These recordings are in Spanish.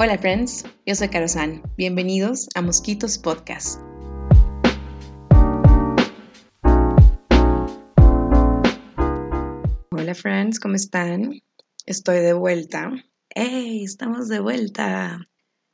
Hola friends, yo soy Caro San. Bienvenidos a Mosquitos Podcast. Hola friends, ¿cómo están? Estoy de vuelta. ¡Hey! Estamos de vuelta.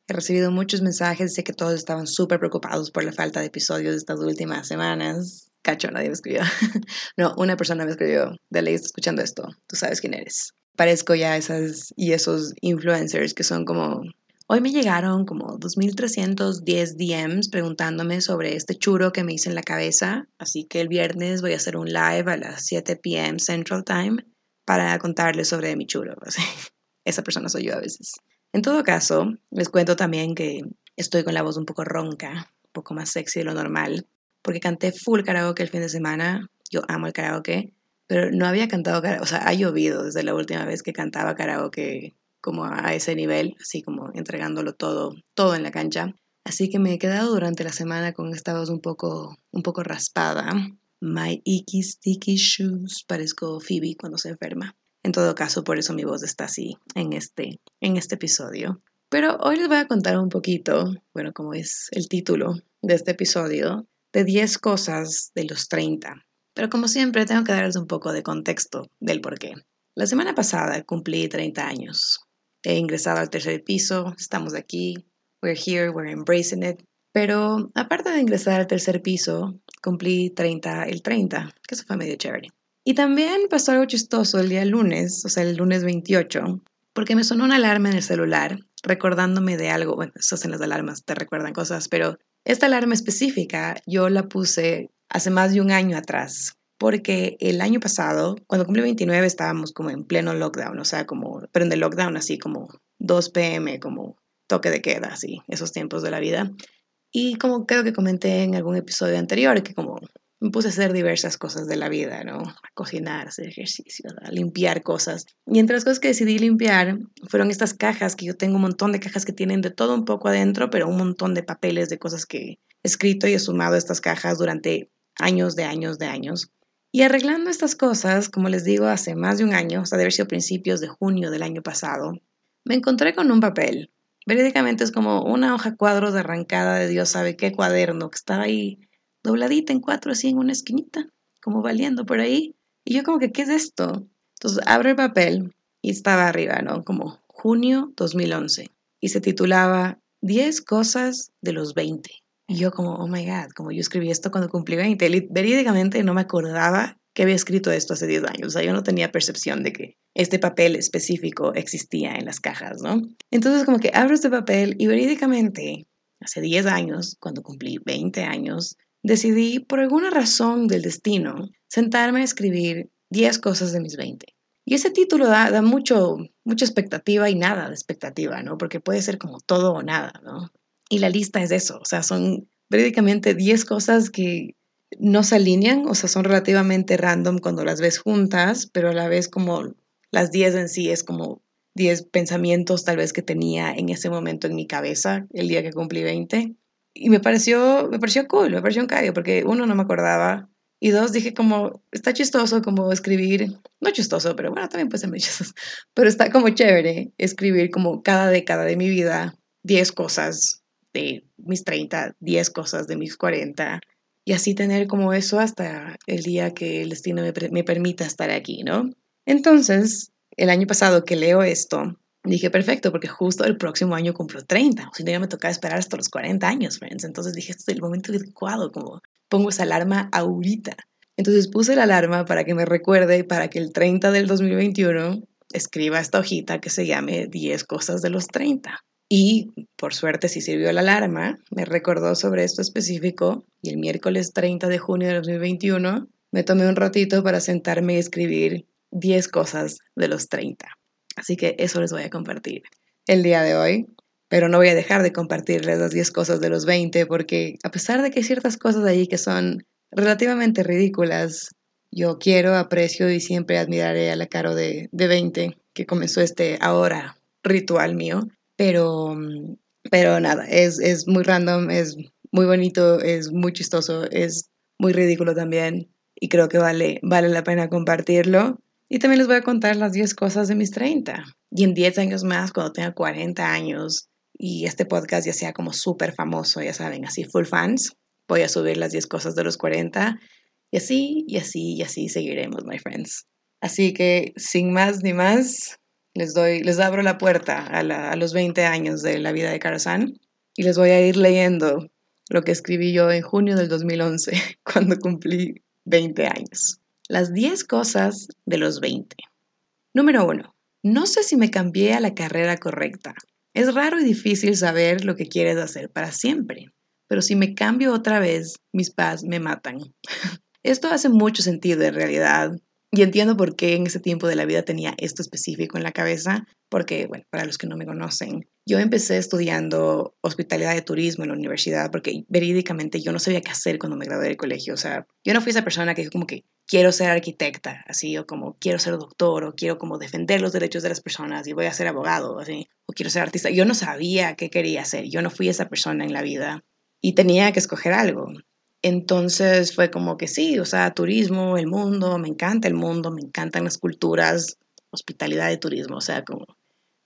He recibido muchos mensajes, sé que todos estaban súper preocupados por la falta de episodios de estas últimas semanas. Cacho, nadie me escribió. no, una persona me escribió. De ley está escuchando esto. Tú sabes quién eres parezco ya esas y esos influencers que son como... Hoy me llegaron como 2.310 DMs preguntándome sobre este churo que me hice en la cabeza, así que el viernes voy a hacer un live a las 7 p.m. Central Time para contarles sobre mi churo. Esa persona soy yo a veces. En todo caso, les cuento también que estoy con la voz un poco ronca, un poco más sexy de lo normal, porque canté full karaoke el fin de semana. Yo amo el karaoke pero no había cantado karaoke, o sea, ha llovido desde la última vez que cantaba karaoke como a ese nivel, así como entregándolo todo, todo en la cancha. Así que me he quedado durante la semana con esta voz un poco, un poco raspada. My icky sticky shoes, parezco Phoebe cuando se enferma. En todo caso, por eso mi voz está así en este, en este episodio. Pero hoy les voy a contar un poquito, bueno, como es el título de este episodio, de 10 cosas de los 30 pero como siempre, tengo que darles un poco de contexto del por qué. La semana pasada cumplí 30 años. He ingresado al tercer piso, estamos aquí, we're here, we're embracing it. Pero aparte de ingresar al tercer piso, cumplí 30 el 30, que eso fue medio chévere. Y también pasó algo chistoso el día lunes, o sea, el lunes 28, porque me sonó una alarma en el celular recordándome de algo. Bueno, eso en las alarmas, te recuerdan cosas, pero esta alarma específica yo la puse hace más de un año atrás, porque el año pasado, cuando cumplí 29, estábamos como en pleno lockdown, o sea, como, pero en el lockdown así como 2 pm, como toque de queda, así, esos tiempos de la vida. Y como creo que comenté en algún episodio anterior, que como me puse a hacer diversas cosas de la vida, ¿no? A cocinar, hacer ejercicio, a limpiar cosas. Y entre las cosas que decidí limpiar fueron estas cajas, que yo tengo un montón de cajas que tienen de todo un poco adentro, pero un montón de papeles de cosas que he escrito y he sumado estas cajas durante años de años de años. Y arreglando estas cosas, como les digo, hace más de un año, o sea, de haber sido principios de junio del año pasado, me encontré con un papel. Verídicamente es como una hoja cuadros de arrancada de Dios sabe qué cuaderno que estaba ahí dobladita en cuatro así en una esquinita, como valiendo por ahí. Y yo como que, ¿qué es esto? Entonces abro el papel y estaba arriba, ¿no? Como junio 2011. Y se titulaba 10 cosas de los 20. Y yo como, oh my God, como yo escribí esto cuando cumplí 20, verídicamente no me acordaba que había escrito esto hace 10 años. O sea, yo no tenía percepción de que este papel específico existía en las cajas, ¿no? Entonces como que abro este papel y verídicamente, hace 10 años, cuando cumplí 20 años, decidí, por alguna razón del destino, sentarme a escribir 10 cosas de mis 20. Y ese título da, da mucho, mucha expectativa y nada de expectativa, ¿no? Porque puede ser como todo o nada, ¿no? Y la lista es eso, o sea, son prácticamente 10 cosas que no se alinean, o sea, son relativamente random cuando las ves juntas, pero a la vez como las 10 en sí es como 10 pensamientos tal vez que tenía en ese momento en mi cabeza el día que cumplí 20. Y me pareció, me pareció cool, me pareció un callo, porque uno, no me acordaba, y dos, dije como, está chistoso como escribir, no chistoso, pero bueno, también puede ser muy chistoso, pero está como chévere escribir como cada década de mi vida 10 cosas de mis 30, 10 cosas de mis 40 y así tener como eso hasta el día que el destino me, me permita estar aquí, ¿no? Entonces, el año pasado que leo esto, dije, perfecto, porque justo el próximo año cumplo 30, o si no ya me tocaba esperar hasta los 40 años, friends. Entonces dije, este es el momento adecuado, como pongo esa alarma ahorita. Entonces puse la alarma para que me recuerde, para que el 30 del 2021 escriba esta hojita que se llame 10 cosas de los 30. Y por suerte, si sirvió la alarma, me recordó sobre esto específico y el miércoles 30 de junio de 2021 me tomé un ratito para sentarme y escribir 10 cosas de los 30. Así que eso les voy a compartir el día de hoy. Pero no voy a dejar de compartirles las 10 cosas de los 20 porque a pesar de que hay ciertas cosas ahí que son relativamente ridículas, yo quiero, aprecio y siempre admiraré a la Caro de, de 20 que comenzó este ahora ritual mío pero, mm, pero nada, es, es muy random, es muy bonito, es muy chistoso, es muy ridículo también y creo que vale, vale la pena compartirlo. Y también les voy a contar las 10 cosas de mis 30. Y en 10 años más, cuando tenga 40 años, y este podcast ya sea como súper famoso, ya saben, así full fans, voy a subir las 10 cosas de los 40 y así, y así, y así seguiremos, my friends. Así que sin más ni más, les doy, les abro la puerta a, los 20 años de la vida de Karazan y les voy a ir leyendo lo que escribí yo en junio del 2011, cuando cumplí 20 años. Las 10 cosas de los 20. Número 1. No sé si me cambié a la carrera correcta. Es raro y difícil saber lo que quieres hacer para siempre, pero si me cambio otra vez, mis paz me matan. Esto hace mucho sentido en realidad, y entiendo por qué en ese tiempo de la vida tenía esto específico en la cabeza, porque, bueno, para los que no me conocen, yo empecé estudiando hospitalidad de turismo en la universidad porque verídicamente yo no sabía qué hacer cuando me gradué del colegio. O sea, yo no fui esa persona que dijo como que quiero ser arquitecta, así, o como quiero ser doctor, o quiero como defender los derechos de las personas y voy a ser abogado, así, o quiero ser artista. Yo no sabía qué quería hacer, yo no fui esa persona en la vida y tenía que escoger algo. Entonces fue como que sí, o sea, turismo, el mundo, me encanta el mundo, me encantan las culturas, hospitalidad de turismo, o sea, como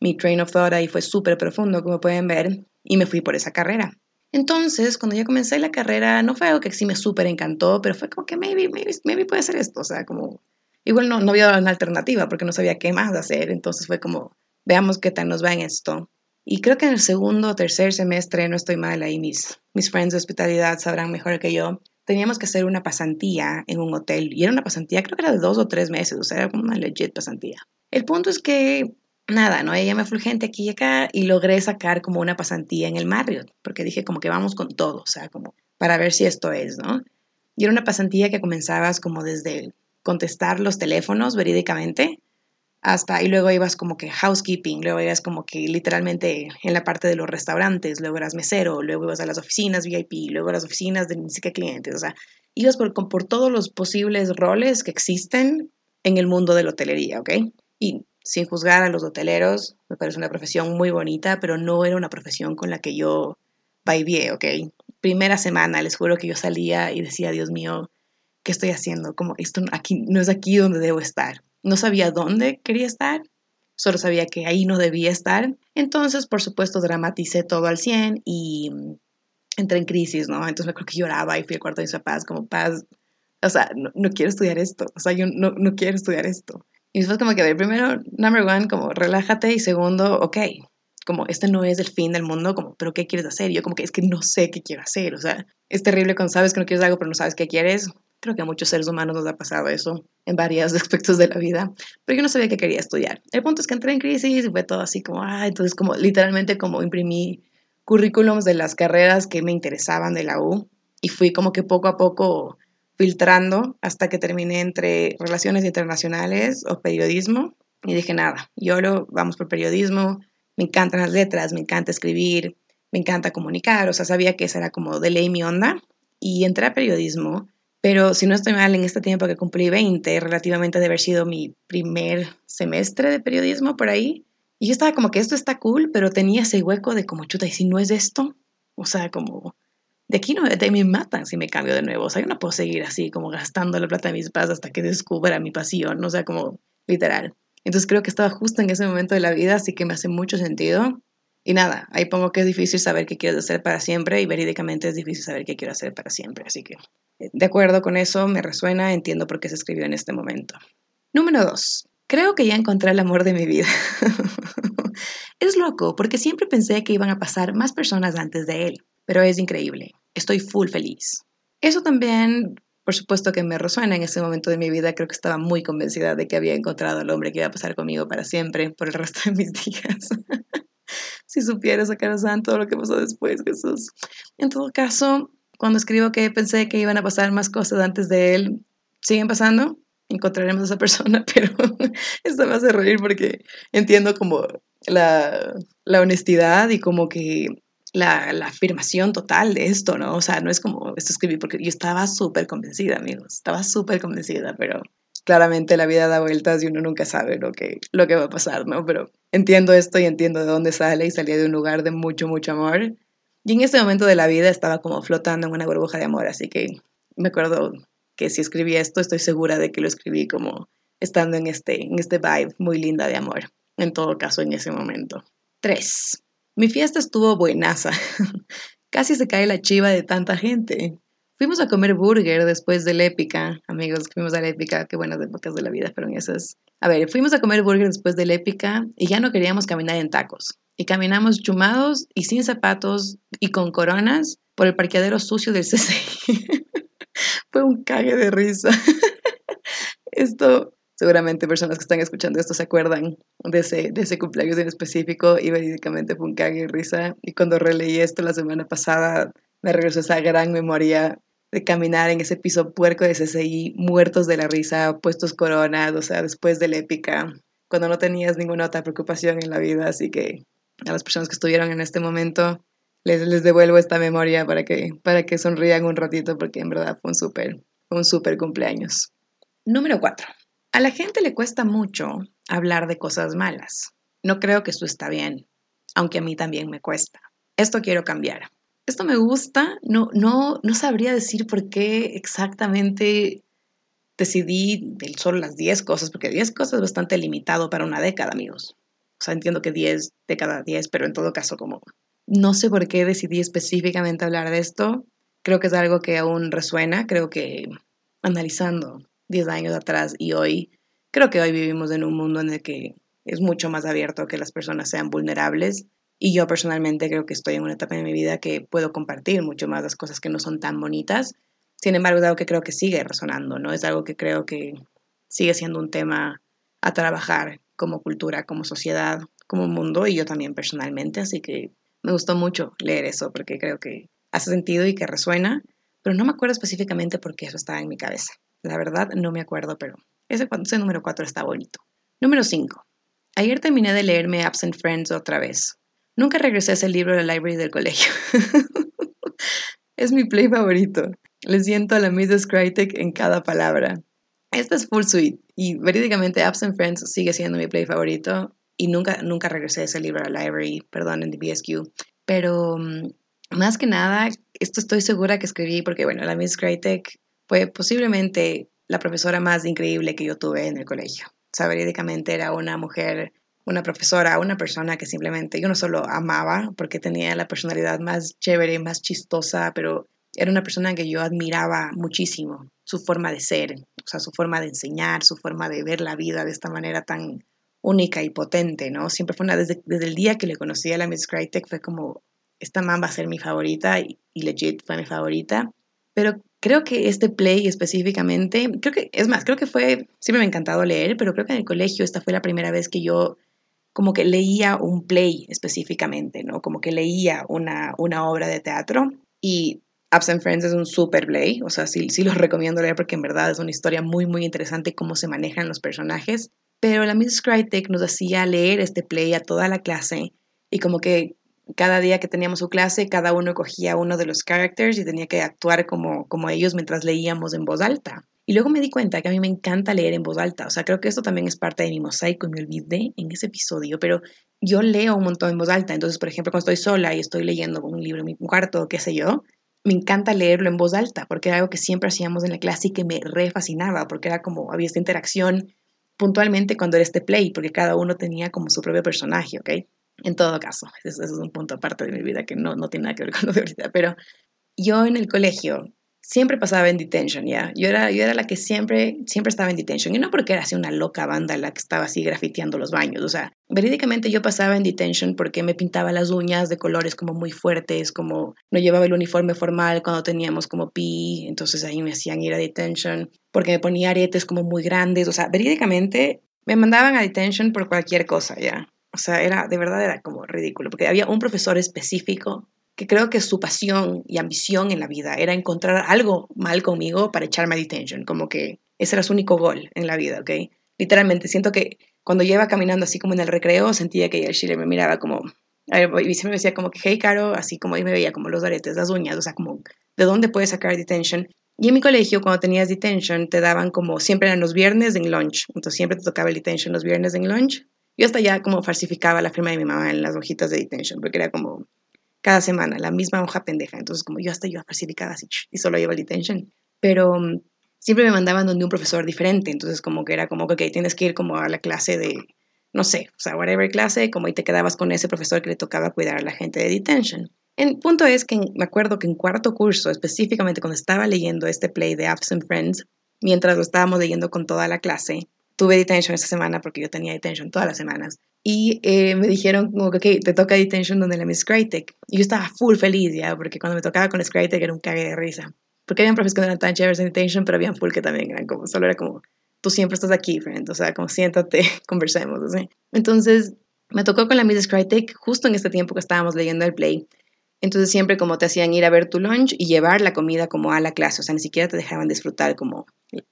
mi train of thought ahí fue súper profundo, como pueden ver, y me fui por esa carrera. Entonces, cuando ya comencé la carrera, no fue algo que sí me súper encantó, pero fue como que maybe, maybe, maybe puede ser esto, o sea, como, igual no, no había una alternativa porque no sabía qué más hacer, entonces fue como, veamos qué tal nos va en esto. Y creo que en el segundo o tercer semestre, no estoy mal ahí, mis, mis friends de hospitalidad sabrán mejor que yo, teníamos que hacer una pasantía en un hotel. Y era una pasantía, creo que era de dos o tres meses, o sea, era como una legit pasantía. El punto es que, nada, ¿no? Ella me fue gente aquí y acá y logré sacar como una pasantía en el Marriott, porque dije como que vamos con todo, o sea, como para ver si esto es, ¿no? Y era una pasantía que comenzabas como desde contestar los teléfonos verídicamente hasta y luego ibas como que housekeeping, luego ibas como que literalmente en la parte de los restaurantes, luego eras mesero, luego ibas a las oficinas VIP, luego a las oficinas de música clientes, o sea, ibas por, por todos los posibles roles que existen en el mundo de la hotelería, ¿ok? Y sin juzgar a los hoteleros, me parece una profesión muy bonita, pero no era una profesión con la que yo viví, ¿ok? Primera semana, les juro que yo salía y decía, Dios mío, ¿qué estoy haciendo? Como esto aquí no es aquí donde debo estar. No sabía dónde quería estar, solo sabía que ahí no debía estar. Entonces, por supuesto, dramaticé todo al 100 y mm, entré en crisis, ¿no? Entonces me creo que lloraba y fui al cuarto de mis papás como, paz, o sea, no, quiero estudiar esto, o sea, yo no, no quiero estudiar esto. Y después como que, ver, primero, number one, como relájate y segundo, ok, como este no es el fin del mundo, como, pero ¿qué quieres hacer? yo como que es que no sé qué quiero hacer, o sea, es terrible cuando sabes que no quieres algo pero no sabes qué quieres. Creo que a muchos seres humanos nos ha pasado eso en varios aspectos de la vida, pero yo no sabía qué quería estudiar. El punto es que entré en crisis y fue todo así como, ah, entonces como literalmente como imprimí currículums de las carreras que me interesaban de la U y fui como que poco a poco filtrando hasta que terminé entre relaciones internacionales o periodismo y dije nada, yo lo vamos por periodismo, me encantan las letras, me encanta escribir, me encanta comunicar, o sea, sabía que esa era como de ley mi onda y entré a periodismo pero si no estoy mal, en este tiempo que cumplí 20, relativamente de haber sido mi primer semestre de periodismo por ahí. Y yo estaba como que esto está cool, pero tenía ese hueco de como chuta, ¿y si no es esto? O sea, como de aquí no de me matan si me cambio de nuevo. O sea, yo no puedo seguir así como gastando la plata de mis padres hasta que descubra mi pasión, o sea, como literal. Entonces creo que estaba justo en ese momento de la vida, así que me hace mucho sentido. Y nada, ahí pongo que es difícil saber qué quieres hacer para siempre y verídicamente es difícil saber qué quiero hacer para siempre. Así que de acuerdo con eso, me resuena, entiendo por qué se escribió en este momento. Número dos. Creo que ya encontré el amor de mi vida. es loco, porque siempre pensé que iban a pasar más personas antes de él, pero es increíble. Estoy full feliz. Eso también, por supuesto que me resuena en ese momento de mi vida. Creo que estaba muy convencida de que había encontrado al hombre que iba a pasar conmigo para siempre, por el resto de mis días. Si supieras sacar a todo lo que pasó después, Jesús. En todo caso, cuando escribo que pensé que iban a pasar más cosas antes de él, siguen pasando. Encontraremos a esa persona, pero esto me hace reír porque entiendo como la, la honestidad y como que la, la, afirmación total de esto, ¿no? O sea, no es como esto escribí porque yo estaba súper convencida, amigos, estaba súper convencida, pero claramente la vida da vueltas y uno nunca sabe lo que, lo que va a pasar, ¿no? Pero entiendo esto y entiendo de dónde sale y salía de un lugar de mucho, mucho amor y en ese momento de la vida estaba como flotando en una burbuja de amor, así que me acuerdo que si escribí esto, estoy segura de que lo escribí como estando en este, en este vibe muy linda de amor, en todo caso en ese momento. Tres, Mi fiesta estuvo buenaza. Casi se cae la chiva de tanta gente. Fuimos a comer burger después de la épica, amigos, fuimos a la épica, qué buenas épocas de la vida fueron esas. A ver, fuimos a comer burger después de la épica y ya no queríamos caminar en tacos. Y caminamos chumados y sin zapatos y con coronas por el parqueadero sucio del CCI. Fue un cague de risa. esto, seguramente personas que están escuchando esto se acuerdan de ese, de ese cumpleaños en específico y verídicamente fue un cague de risa. Y cuando releí esto la semana pasada, me regresó esa gran memoria de caminar en ese piso puerco de CCI, muertos de la risa, puestos coronas, o sea, después de la épica, cuando no tenías ninguna otra preocupación en la vida. Así que a las personas que estuvieron en este momento, les, les devuelvo esta memoria para que, para que sonrían un ratito, porque en verdad fue un súper, un súper cumpleaños. Número 4. A la gente le cuesta mucho hablar de cosas malas. No creo que eso está bien, aunque a mí también me cuesta. Esto quiero cambiar esto me gusta, no, no, no sabría decir por qué exactamente decidí del solo las 10 cosas, porque 10 cosas es bastante limitado para una década, amigos. O sea, entiendo que 10 de cada 10, pero en todo caso, como no sé por qué decidí específicamente hablar de esto. Creo que es algo que aún resuena. Creo que analizando 10 años atrás y hoy, creo que hoy vivimos en un mundo en el que es mucho más abierto que las personas sean vulnerables y yo personalmente creo que estoy en una etapa de mi vida que puedo compartir mucho más las cosas que no son tan bonitas. Sin embargo, es algo que creo que sigue resonando, ¿no? Es algo que creo que sigue siendo un tema a trabajar como cultura, como sociedad, como mundo y yo también personalmente. Así que me gustó mucho leer eso porque creo que hace sentido y que resuena, pero no me acuerdo específicamente por qué eso estaba en mi cabeza. La verdad, no me acuerdo, pero ese, ese número 4 está bonito. Número 5. Ayer terminé de leerme Absent Friends otra vez. Nunca regresé a ese libro de la library del colegio. es mi play favorito. Le siento a la Mrs. Crytek en cada palabra. Esta es Full Suite y verídicamente Absent Friends sigue siendo mi play favorito y nunca, nunca regresé a ese libro a la library, perdón, en BSQ. Pero mm, más que nada, esto estoy segura que escribí porque, bueno, la Miss Crytek fue posiblemente la profesora más increíble que yo tuve en el colegio. O sea, verídicamente era una mujer una profesora, una persona que simplemente yo no solo amaba porque tenía la personalidad más chévere, más chistosa, pero era una persona que yo admiraba muchísimo, su forma de ser, o sea, su forma de enseñar, su forma de ver la vida de esta manera tan única y potente, ¿no? Siempre fue una, desde, desde el día que le conocí a la Miss Crytek fue como, esta man va a ser mi favorita y, y legit fue mi favorita, pero creo que este play específicamente, creo que, es más, creo que fue, siempre me ha encantado leer, pero creo que en el colegio esta fue la primera vez que yo como que leía un play específicamente, ¿no? Como que leía una, una obra de teatro y Absent Friends es un super play, o sea, sí, sí los recomiendo leer porque en verdad es una historia muy, muy interesante cómo se manejan los personajes. Pero la Miss Crytek nos hacía leer este play a toda la clase y como que cada día que teníamos su clase, cada uno cogía uno de los characters y tenía que actuar como, como ellos mientras leíamos en voz alta. Y luego me di cuenta que a mí me encanta leer en voz alta. O sea, creo que esto también es parte de mi mosaico y me olvidé en ese episodio, pero yo leo un montón en voz alta. Entonces, por ejemplo, cuando estoy sola y estoy leyendo un libro en mi cuarto, qué sé yo, me encanta leerlo en voz alta porque era algo que siempre hacíamos en la clase y que me re fascinaba porque era como había esta interacción puntualmente cuando era este play, porque cada uno tenía como su propio personaje, ¿ok? En todo caso, ese, es un punto aparte de mi vida que no, no tiene nada que ver con lo de ahorita, pero yo en el colegio siempre pasaba en detention, ¿ya? Yo era, yo era la que siempre, siempre estaba en detention. Y no porque era así una loca banda la que estaba así grafiteando los baños. O sea, verídicamente yo pasaba en detention porque me pintaba las uñas de colores como muy fuertes, como no llevaba el uniforme formal cuando teníamos como pi, entonces ahí me hacían ir a detention, porque me ponía aretes como muy grandes. O sea, verídicamente me mandaban a detention por cualquier cosa, ¿ya? O sea, era, de verdad era como ridículo, porque había un profesor específico que creo que su pasión y ambición en la vida era encontrar algo mal conmigo para echarme a detention, como que ese era su único gol en la vida, ¿ok? Literalmente, siento que cuando yo iba caminando así como en el recreo, sentía que el chile me miraba como, y siempre me decía como que, hey, Caro, así como ahí me veía como los aretes, las uñas, o sea, como, ¿de dónde puedes sacar detention? Y en mi colegio, cuando tenías detention, te daban como, siempre eran los viernes en lunch, entonces siempre te tocaba el detention los viernes en lunch. Yo hasta ya como falsificaba la firma de mi mamá en las hojitas de detention, porque era como, cada semana, la misma hoja pendeja. Entonces, como yo hasta yo falsificaba así y solo llevo el detention. Pero mm, siempre me mandaban donde un profesor diferente. Entonces, como que era como que tienes que ir como a la clase de, no sé, o sea, whatever clase, como y te quedabas con ese profesor que le tocaba cuidar a la gente de detention. El punto es que me acuerdo que en cuarto curso, específicamente cuando estaba leyendo este play de Absent Friends, mientras lo estábamos leyendo con toda la clase, tuve detention esa semana porque yo tenía detention todas las semanas. Y eh, me dijeron como que, ok, te toca detention donde la Miss Crytek. Y yo estaba full feliz ya, porque cuando me tocaba con la Crytek era un cague de risa. Porque habían profes que no eran tan chéveres en detention, pero habían full que también eran como, solo era como, tú siempre estás aquí, friend. O sea, como siéntate, conversemos, así. Entonces, me tocó con la Miss Crytek justo en este tiempo que estábamos leyendo el play. Entonces siempre como te hacían ir a ver tu lunch y llevar la comida como a la clase, o sea, ni siquiera te dejaban disfrutar como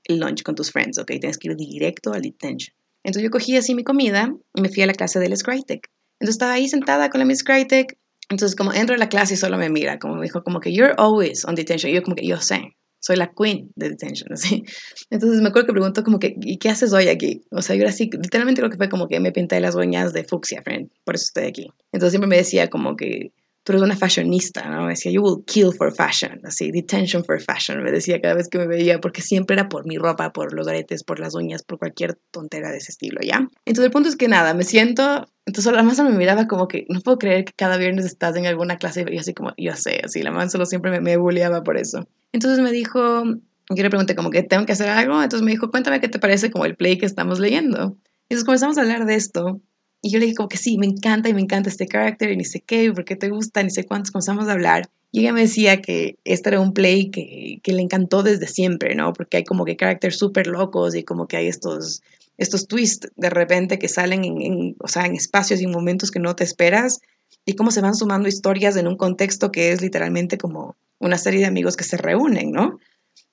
lunch con tus friends, ¿ok? Tienes que ir directo al detention. Entonces yo cogí así mi comida y me fui a la clase de la Scrytech. Entonces estaba ahí sentada con la Miss Scrytech. Entonces como entro a la clase y solo me mira, como me dijo como que you're always on detention. Y yo como que yo sé, soy la queen de detention, así. Entonces me acuerdo que preguntó como que, ¿y qué haces hoy aquí? O sea, yo era así, literalmente creo que fue como que me pinté las uñas de fucsia, friend, por eso estoy aquí. Entonces siempre me decía como que, tú eres una fashionista, ¿no? Me decía, you will kill for fashion, así, detention for fashion, me decía cada vez que me veía, porque siempre era por mi ropa, por los aretes, por las uñas, por cualquier tontera de ese estilo, ¿ya? Entonces el punto es que nada, me siento, entonces la más me miraba como que, no puedo creer que cada viernes estás en alguna clase, y así como, yo sé, así, la man solo siempre me, me bulleaba por eso. Entonces me dijo, yo le pregunté como que tengo que hacer algo, entonces me dijo, cuéntame qué te parece como el play que estamos leyendo. Y entonces comenzamos a hablar de esto y yo le dije como que sí, me encanta y me encanta este carácter y ni sé qué, qué te gusta, ni sé cuántos, comenzamos a hablar. Y ella me decía que este era un play que, que le encantó desde siempre, ¿no? Porque hay como que caracteres súper locos y como que hay estos, estos twists de repente que salen en, en, o sea, en espacios y momentos que no te esperas y cómo se van sumando historias en un contexto que es literalmente como una serie de amigos que se reúnen, ¿no?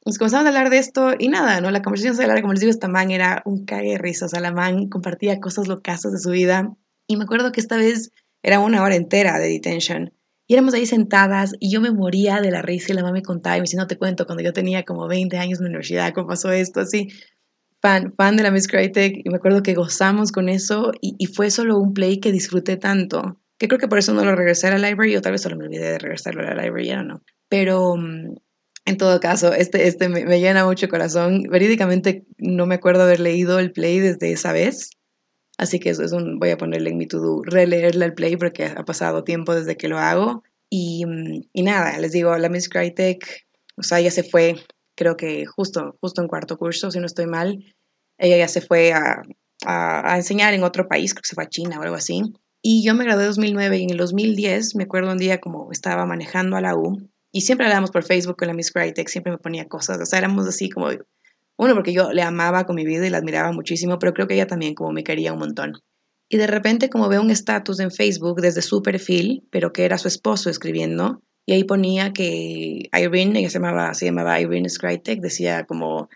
Nos comenzamos a hablar de esto y nada, ¿no? La conversación se hablar, como les digo, esta man era un cague de risa, o sea, la man compartía cosas locas de su vida. Y me acuerdo que esta vez era una hora entera de detention. Y éramos ahí sentadas y yo me moría de la risa y la mamá me contaba y me decía, no te cuento, cuando yo tenía como 20 años en la universidad, cómo pasó esto, así. Fan, fan de la Miss Crytek y me acuerdo que gozamos con eso y, y, fue solo un play que disfruté tanto, que creo que por eso no lo regresé a la library o tal vez solo me olvidé de regresarlo a la library, ya no. Pero mm, en todo caso, este, este me, me, llena mucho corazón. Verídicamente no me acuerdo haber leído el play desde esa vez. Así que eso es un, voy a ponerle en mi to-do, releerle el play porque ha pasado tiempo desde que lo hago. Y, y nada, les digo, la Miss Crytek, o sea, ella se fue, creo que justo, justo en cuarto curso, si no estoy mal. Ella ya se fue a, a, a enseñar en otro país, creo que se fue a China o algo así. Y yo me gradué en 2009 y en el 2010, me acuerdo un día como estaba manejando a la U, y siempre hablábamos por Facebook con la Miss Crytek, siempre me ponía cosas, o sea, éramos así como, uno, porque yo le amaba con mi vida y la admiraba muchísimo, pero creo que ella también como me quería un montón. Y de repente como veo un estatus en Facebook desde su perfil, pero que era su esposo escribiendo, y ahí ponía que Irene, ella se llamaba, se llamaba Irene Skrytek, decía como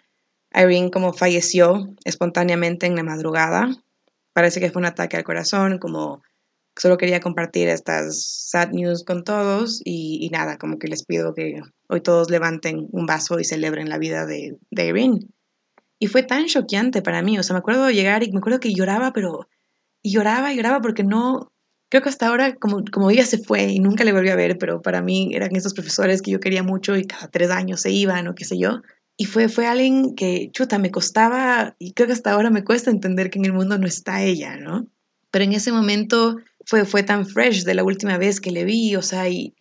Irene como falleció espontáneamente en la madrugada, parece que fue un ataque al corazón, como solo quería compartir estas sad news con todos y, y, nada, como que les pido que hoy todos levanten un vaso y celebren la vida de, de Irene. Y fue tan choqueante para mí, o sea, me acuerdo llegar y me acuerdo que lloraba, pero y lloraba y lloraba porque no, creo que hasta ahora, como, como ella se fue y nunca le volví a ver, pero para mí eran estos profesores que yo quería mucho y cada tres años se iban o qué sé yo. Y fue, fue alguien que, chuta, me costaba, y creo que hasta ahora me cuesta entender que en el mundo no está ella, ¿no? Pero en ese momento fue, fue tan fresh de la última vez que le vi, o sea, y,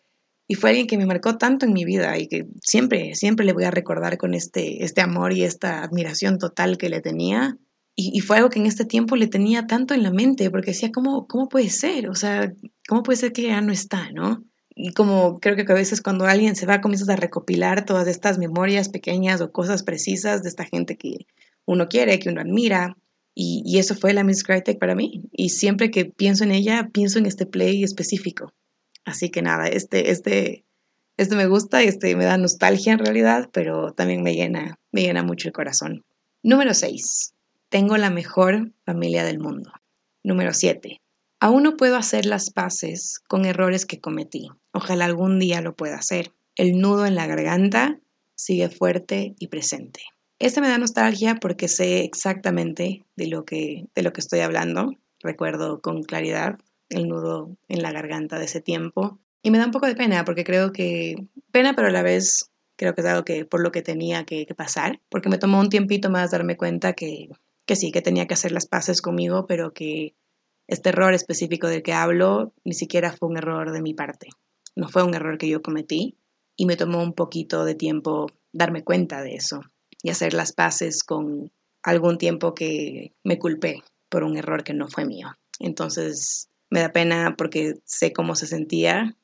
y fue alguien que me marcó tanto en mi vida y que siempre, siempre le voy a recordar con este, este amor y esta admiración total que le tenía. Y, fue algo que en este tiempo le tenía tanto en la mente, porque decía, ¿cómo, cómo puede ser? O sea, ¿cómo puede ser que ya no está, no? Y como creo que a veces cuando alguien se va, comienzas a recopilar todas estas memorias pequeñas o cosas precisas de esta gente que uno quiere, que uno admira, y, eso fue la Miss Crytek para mí. Y siempre que pienso en ella, pienso en este play específico. Así que nada, este, este, este me gusta este me da nostalgia en realidad, pero también me llena, me llena mucho el corazón. Número 6. Tengo la mejor familia del mundo. Número 7. Aún no puedo hacer las paces con errores que cometí. Ojalá algún día lo pueda hacer. El nudo en la garganta sigue fuerte y presente. Este me da nostalgia porque sé exactamente de lo que, de lo que estoy hablando. Recuerdo con claridad el nudo en la garganta de ese tiempo. Y me da un poco de pena porque creo que, pena pero a la vez creo que es algo que por lo que tenía que, pasar, porque me tomó un tiempito más darme cuenta que, que sí, que tenía que hacer las paces conmigo, pero que este error específico del que hablo ni siquiera fue un error de mi parte. No fue un error que yo cometí y me tomó un poquito de tiempo darme cuenta de eso y hacer las paces con algún tiempo que me culpé por un error que no fue mío. Entonces me da pena porque sé cómo se sentía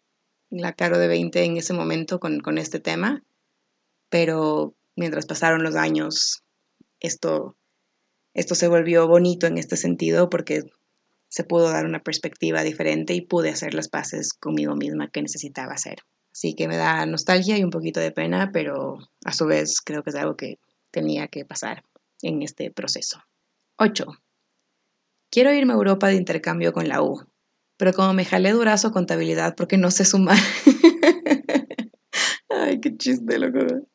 la Caro de 20 en ese momento con, con este tema, pero mientras pasaron los años, esto, esto se volvió bonito en este sentido porque se pudo dar una perspectiva diferente y pude hacer las paces conmigo misma que necesitaba hacer. Así que me da nostalgia y un poquito de pena, pero a su vez creo que es algo que tenía que pasar en este proceso. 8. Quiero irme a Europa de intercambio con la U, pero como me jalé durazo contabilidad porque no sé sumar. Ay, qué chiste, loco.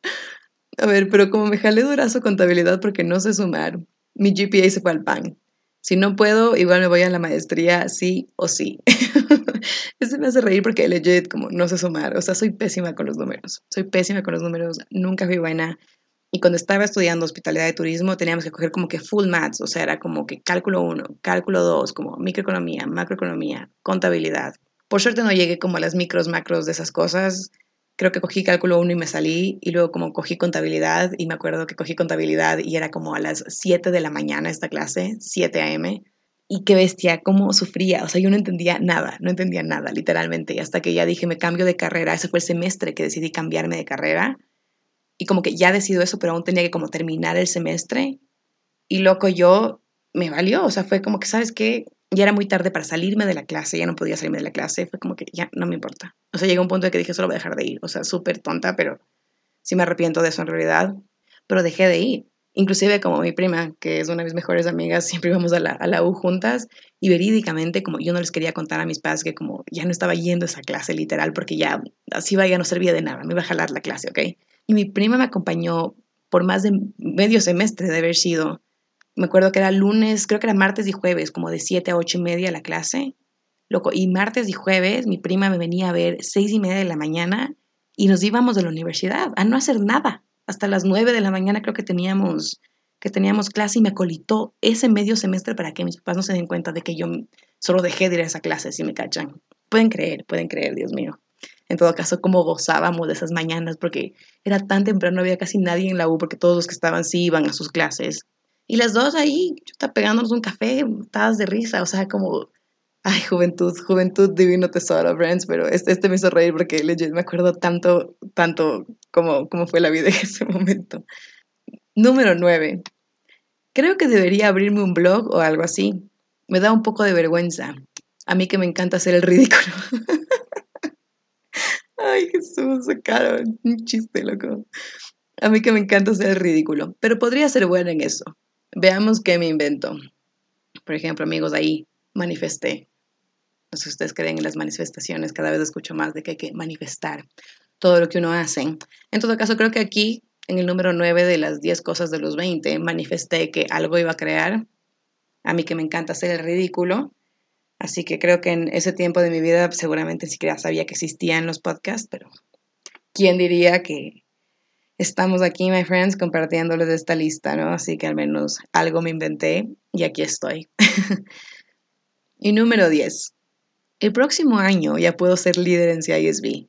A ver, pero como me jalé durazo contabilidad porque no sé sumar, mi GPA se fue al pan. Si no puedo, igual me voy a la maestría, sí o sí. Eso me hace reír porque legit, como no sé sumar. O sea, soy pésima con los números. Soy pésima con los números. Nunca fui buena. Y cuando estaba estudiando hospitalidad de turismo, teníamos que coger como que full maths. O sea, era como que cálculo 1, cálculo 2, como microeconomía, macroeconomía, contabilidad. Por suerte no llegué como a las micros, macros de esas cosas creo que cogí cálculo 1 y me salí, y luego como cogí contabilidad, y me acuerdo que cogí contabilidad y era como a las 7 de la mañana esta clase, 7 a.m., y qué bestia, cómo sufría, o sea, yo no entendía nada, no entendía nada, literalmente, y hasta que ya dije, me cambio de carrera, ese fue el semestre que decidí cambiarme de carrera, y como que ya decido eso, pero aún tenía que como terminar el semestre, y loco, yo me valió, o sea, fue como que, ¿sabes qué? ya era muy tarde para salirme de la clase, ya no podía salirme de la clase, fue como que ya no me importa. O sea, llegó un punto en que dije, solo voy a dejar de ir, o sea, súper tonta, pero sí me arrepiento de eso en realidad, pero dejé de ir. Inclusive como mi prima, que es una de mis mejores amigas, siempre íbamos a la, a la U juntas y verídicamente como yo no les quería contar a mis padres que como ya no estaba yendo esa clase literal porque ya así va, ya no servía de nada, me iba a jalar la clase, ¿ok? Y mi prima me acompañó por más de medio semestre de haber sido me acuerdo que era lunes, creo que era martes y jueves, como de 7 a 8 y media la clase. Loco, y martes y jueves mi prima me venía a ver 6 y media de la mañana y nos íbamos de la universidad a no hacer nada. Hasta las 9 de la mañana creo que teníamos, que teníamos clase y me acolitó ese medio semestre para que mis papás no se den cuenta de que yo solo dejé de ir a esa clase, si me cachan. Pueden creer, pueden creer, Dios mío. En todo caso, cómo gozábamos de esas mañanas, porque era tan temprano, no había casi nadie en la U, porque todos los que estaban sí iban a sus clases. Y las dos ahí, está pegándonos un café, estadas de risa, o sea, como, ay, juventud, juventud, divino tesoro, friends, pero este, este me hizo reír porque legit, me acuerdo tanto, tanto como, como fue la vida en ese momento. Número 9. Creo que debería abrirme un blog o algo así. Me da un poco de vergüenza. A mí que me encanta hacer el ridículo. Ay, Jesús, sacaron un chiste, loco. A mí que me encanta hacer el ridículo, pero podría ser buena en eso. Veamos qué me invento. Por ejemplo, amigos, ahí manifesté. No sé si ustedes creen en las manifestaciones, cada vez escucho más de que hay que manifestar todo lo que uno hace. En todo caso, creo que aquí, en el número 9 de las 10 cosas de los 20, manifesté que algo iba a crear. A mí que me encanta hacer el ridículo. Así que creo que en ese tiempo de mi vida seguramente ni siquiera sabía que existían los podcasts, pero ¿quién diría que estamos aquí, my friends, compartiéndoles esta lista, ¿no? Así que al menos algo me inventé y aquí estoy. y número 10. El próximo año ya puedo ser líder en CISB.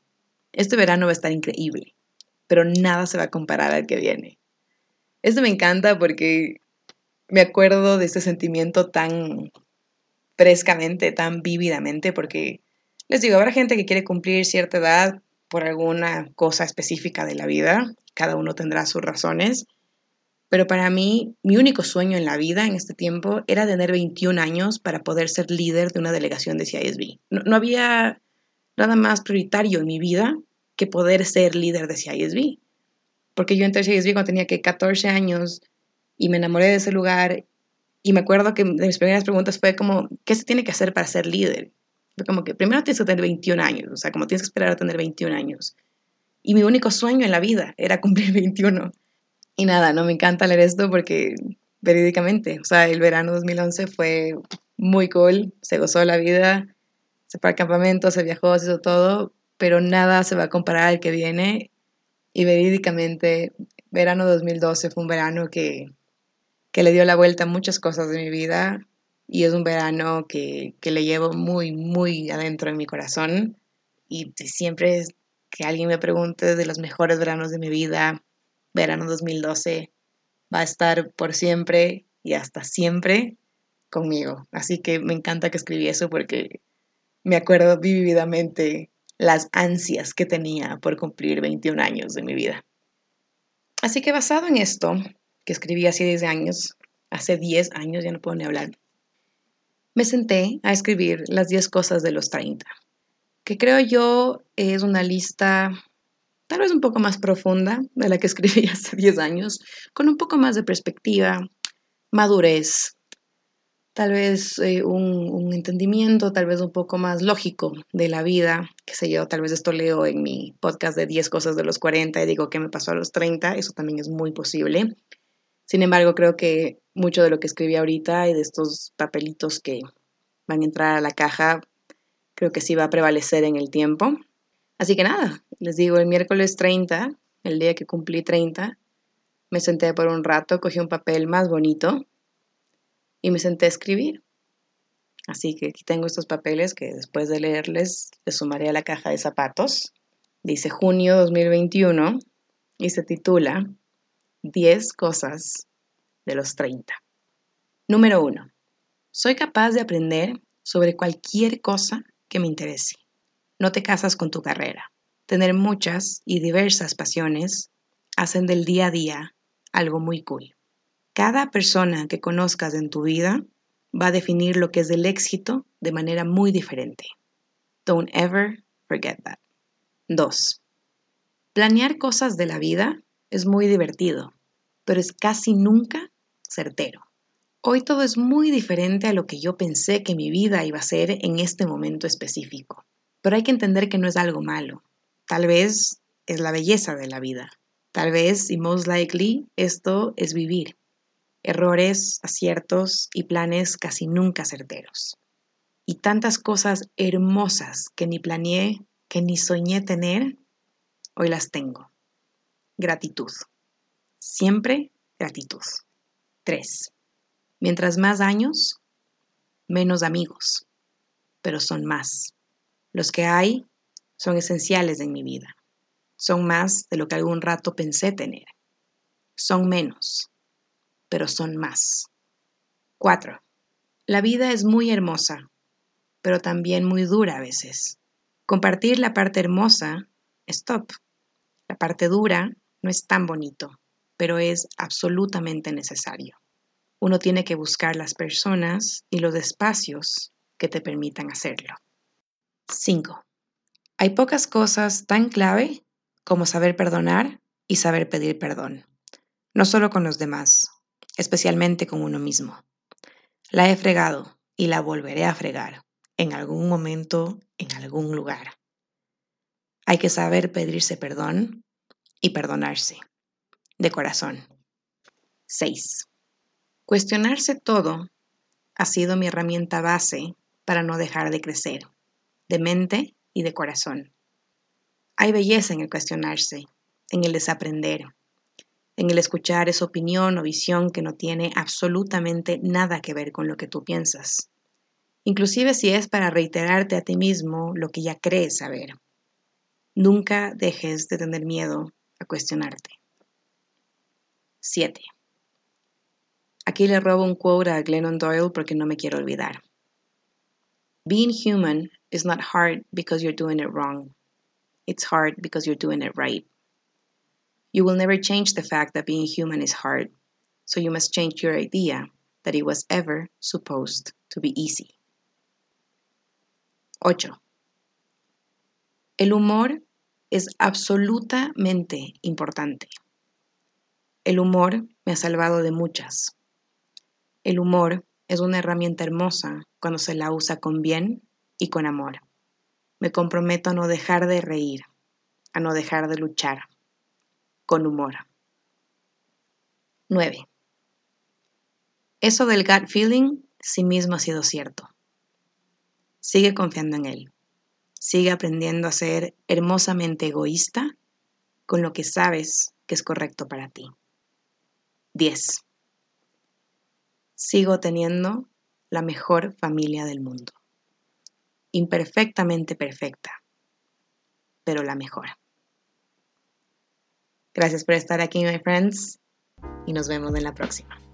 Este verano va a estar increíble, pero nada se va a comparar al que viene. Este me encanta porque me acuerdo de este sentimiento tan frescamente, tan vívidamente, porque les digo, habrá gente que quiere cumplir cierta edad por alguna cosa específica de la vida cada uno tendrá sus razones. Pero para mí, mi único sueño en la vida en este tiempo era tener 21 años para poder ser líder de una delegación de CISB. No, había nada más prioritario en mi vida que poder ser líder de CISB. Porque yo entré a CISB cuando tenía que 14 años y me enamoré de ese lugar. Y me acuerdo que de mis primeras preguntas fue como, ¿qué se tiene que hacer para ser líder? Fue como que primero tienes que tener 21 años, o sea, como tienes que esperar a tener 21 años. Y mi único sueño en la vida era cumplir 21. Y nada, no me encanta leer esto porque verídicamente, o sea, el verano 2011 fue muy cool, se gozó la vida, se fue al campamento, se viajó, se hizo todo, pero nada se va a comparar al que viene. Y verídicamente, verano 2012 fue un verano que que le dio la vuelta a muchas cosas de mi vida y es un verano que, que le llevo muy, muy adentro en mi corazón y siempre que alguien me pregunte de los mejores veranos de mi vida, verano 2012, va a estar por siempre y hasta siempre conmigo. Así que me encanta que escribí eso porque me acuerdo vividamente las ansias que tenía por cumplir 21 años de mi vida. Así que basado en esto, que escribí hace 10 años, hace 10 años, ya no puedo ni hablar, me senté a escribir las 10 cosas de los 30, que creo yo es una lista tal vez un poco más profunda de la que escribí hace 10 años, con un poco más de perspectiva, madurez, tal vez eh, un, entendimiento, tal vez un poco más lógico de la vida, qué sé yo, tal vez esto leo en mi podcast de 10 cosas de los 40 y digo qué me pasó a los 30, eso también es muy posible. Sin embargo, creo que mucho de lo que escribí ahorita y de estos papelitos que van a entrar a la caja, creo que sí va a prevalecer en el tiempo. Así que nada, les digo, el miércoles 30, el día que cumplí 30, me senté por un rato, cogí un papel más bonito y me senté a escribir. Así que aquí tengo estos papeles que después de leerles les sumaré a la caja de zapatos. Dice junio 2021 y se titula 10 cosas de los 30. Número 1. Soy capaz de aprender sobre cualquier cosa que me interese. No te casas con tu carrera. Tener muchas y diversas pasiones hacen del día a día algo muy cool. Cada persona que conozcas en tu vida va a definir lo que es el éxito de manera muy diferente. Don't ever forget that. 2. Planear cosas de la vida es muy divertido, pero es casi nunca certero. Hoy todo es muy diferente a lo que yo pensé que mi vida iba a ser en este momento específico. Pero hay que entender que no es algo malo. Tal vez es la belleza de la vida. Tal vez, y most likely, esto es vivir errores, aciertos y planes casi nunca certeros. Y tantas cosas hermosas que ni planeé, que ni soñé tener, hoy las tengo. Gratitud. Siempre gratitud. 3. Mientras más años, menos amigos, pero son más. Los que hay son esenciales en mi vida. Son más de lo que algún rato pensé tener. Son menos, pero son más. 4. La vida es muy hermosa, pero también muy dura a veces. Compartir la parte hermosa, stop. La parte dura no es tan bonito, pero es absolutamente necesario. Uno tiene que buscar las personas y los espacios que te permitan hacerlo. 5. Hay pocas cosas tan clave como saber perdonar y saber pedir perdón, no solo con los demás, especialmente con uno mismo. La he fregado y la volveré a fregar en algún momento, en algún lugar. Hay que saber pedirse perdón y perdonarse, de corazón. 6. Cuestionarse todo ha sido mi herramienta base para no dejar de crecer, de mente y de corazón. Hay belleza en el cuestionarse, en el desaprender, en el escuchar esa opinión o visión que no tiene absolutamente nada que ver con lo que tú piensas, inclusive si es para reiterarte a ti mismo lo que ya crees saber. Nunca dejes de tener miedo a cuestionarte. 7. Aquí le robo un quote a Glennon Doyle porque no me quiero olvidar. Being human is not hard because you're doing it wrong. It's hard because you're doing it right. You will never change the fact that being human is hard, so you must change your idea that it was ever supposed to be easy. 8. El humor es absolutamente importante. El humor me ha salvado de muchas. El humor es una herramienta hermosa cuando se la usa con bien y con amor. Me comprometo a no dejar de reír, a no dejar de luchar, con humor. 9. Eso del gut feeling sí mismo ha sido cierto. Sigue confiando en él. Sigue aprendiendo a ser hermosamente egoísta con lo que sabes que es correcto para ti. 10. Sigo teniendo la mejor familia del mundo. Imperfectamente perfecta, pero la mejor. Gracias por estar aquí, my friends, y nos vemos en la próxima.